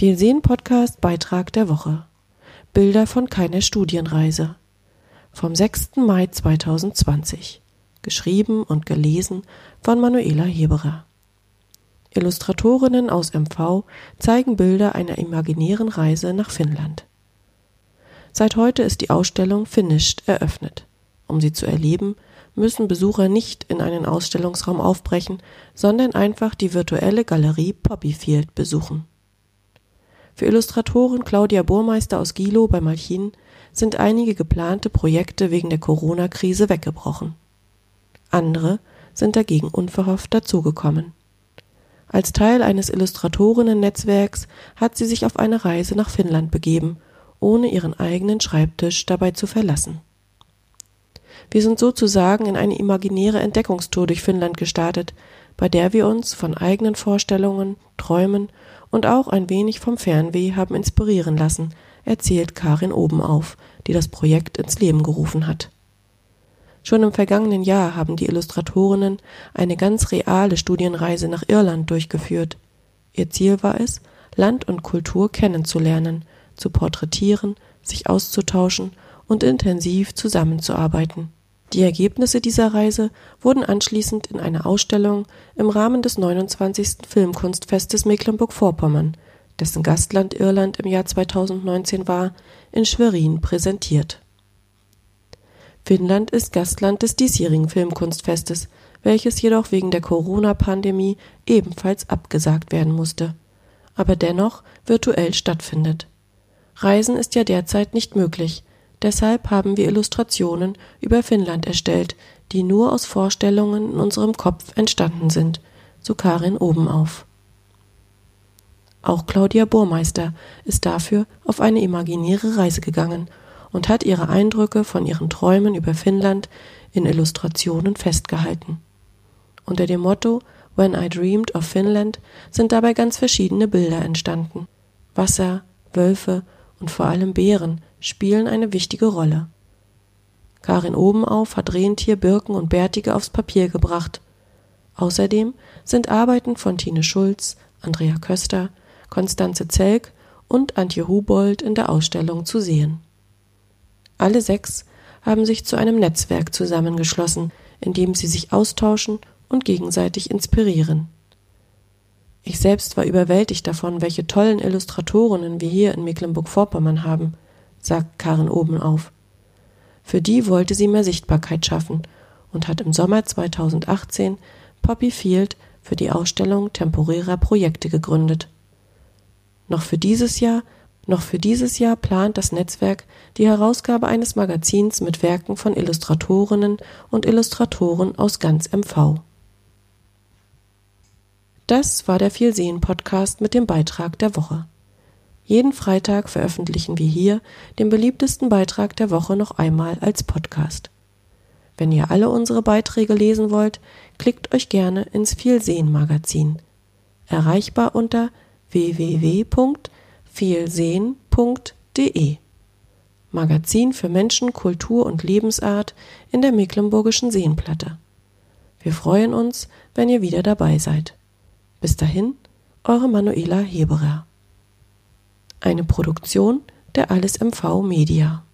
Viel sehen Podcast Beitrag der Woche. Bilder von keiner Studienreise. Vom 6. Mai 2020. Geschrieben und gelesen von Manuela Heberer. Illustratorinnen aus MV zeigen Bilder einer imaginären Reise nach Finnland. Seit heute ist die Ausstellung Finished eröffnet. Um sie zu erleben, müssen Besucher nicht in einen Ausstellungsraum aufbrechen, sondern einfach die virtuelle Galerie Poppyfield besuchen. Für Illustratorin Claudia Burmeister aus Gilo bei Malchin sind einige geplante Projekte wegen der Corona-Krise weggebrochen. Andere sind dagegen unverhofft dazugekommen. Als Teil eines Illustratorinnen-Netzwerks hat sie sich auf eine Reise nach Finnland begeben, ohne ihren eigenen Schreibtisch dabei zu verlassen. Wir sind sozusagen in eine imaginäre Entdeckungstour durch Finnland gestartet, bei der wir uns von eigenen Vorstellungen, Träumen und auch ein wenig vom Fernweh haben inspirieren lassen, erzählt Karin Obenauf, die das Projekt ins Leben gerufen hat. Schon im vergangenen Jahr haben die Illustratorinnen eine ganz reale Studienreise nach Irland durchgeführt. Ihr Ziel war es, Land und Kultur kennenzulernen, zu porträtieren, sich auszutauschen und intensiv zusammenzuarbeiten. Die Ergebnisse dieser Reise wurden anschließend in einer Ausstellung im Rahmen des 29. Filmkunstfestes Mecklenburg-Vorpommern, dessen Gastland Irland im Jahr 2019 war, in Schwerin präsentiert. Finnland ist Gastland des diesjährigen Filmkunstfestes, welches jedoch wegen der Corona-Pandemie ebenfalls abgesagt werden musste, aber dennoch virtuell stattfindet. Reisen ist ja derzeit nicht möglich, Deshalb haben wir Illustrationen über Finnland erstellt, die nur aus Vorstellungen in unserem Kopf entstanden sind, so Karin Obenauf. Auch Claudia Burmeister ist dafür auf eine imaginäre Reise gegangen und hat ihre Eindrücke von ihren Träumen über Finnland in Illustrationen festgehalten. Unter dem Motto When I Dreamed of Finland sind dabei ganz verschiedene Bilder entstanden. Wasser, Wölfe und vor allem Bären spielen eine wichtige Rolle. Karin Obenauf hat Rentier, Birken und Bärtige aufs Papier gebracht. Außerdem sind Arbeiten von Tine Schulz, Andrea Köster, Konstanze Zelk und Antje Hubold in der Ausstellung zu sehen. Alle sechs haben sich zu einem Netzwerk zusammengeschlossen, in dem sie sich austauschen und gegenseitig inspirieren. Ich selbst war überwältigt davon, welche tollen Illustratorinnen wir hier in Mecklenburg-Vorpommern haben – sagt Karin Obenauf. Für die wollte sie mehr Sichtbarkeit schaffen und hat im Sommer 2018 Poppy Field für die Ausstellung temporärer Projekte gegründet. Noch für dieses Jahr, noch für dieses Jahr plant das Netzwerk die Herausgabe eines Magazins mit Werken von Illustratorinnen und Illustratoren aus ganz MV. Das war der Vielsehen Podcast mit dem Beitrag der Woche. Jeden Freitag veröffentlichen wir hier den beliebtesten Beitrag der Woche noch einmal als Podcast. Wenn ihr alle unsere Beiträge lesen wollt, klickt euch gerne ins Vielsehen Magazin. Erreichbar unter www.vielsehen.de. Magazin für Menschen, Kultur und Lebensart in der Mecklenburgischen Seenplatte. Wir freuen uns, wenn ihr wieder dabei seid. Bis dahin, eure Manuela Heberer. Eine Produktion der Alles MV Media.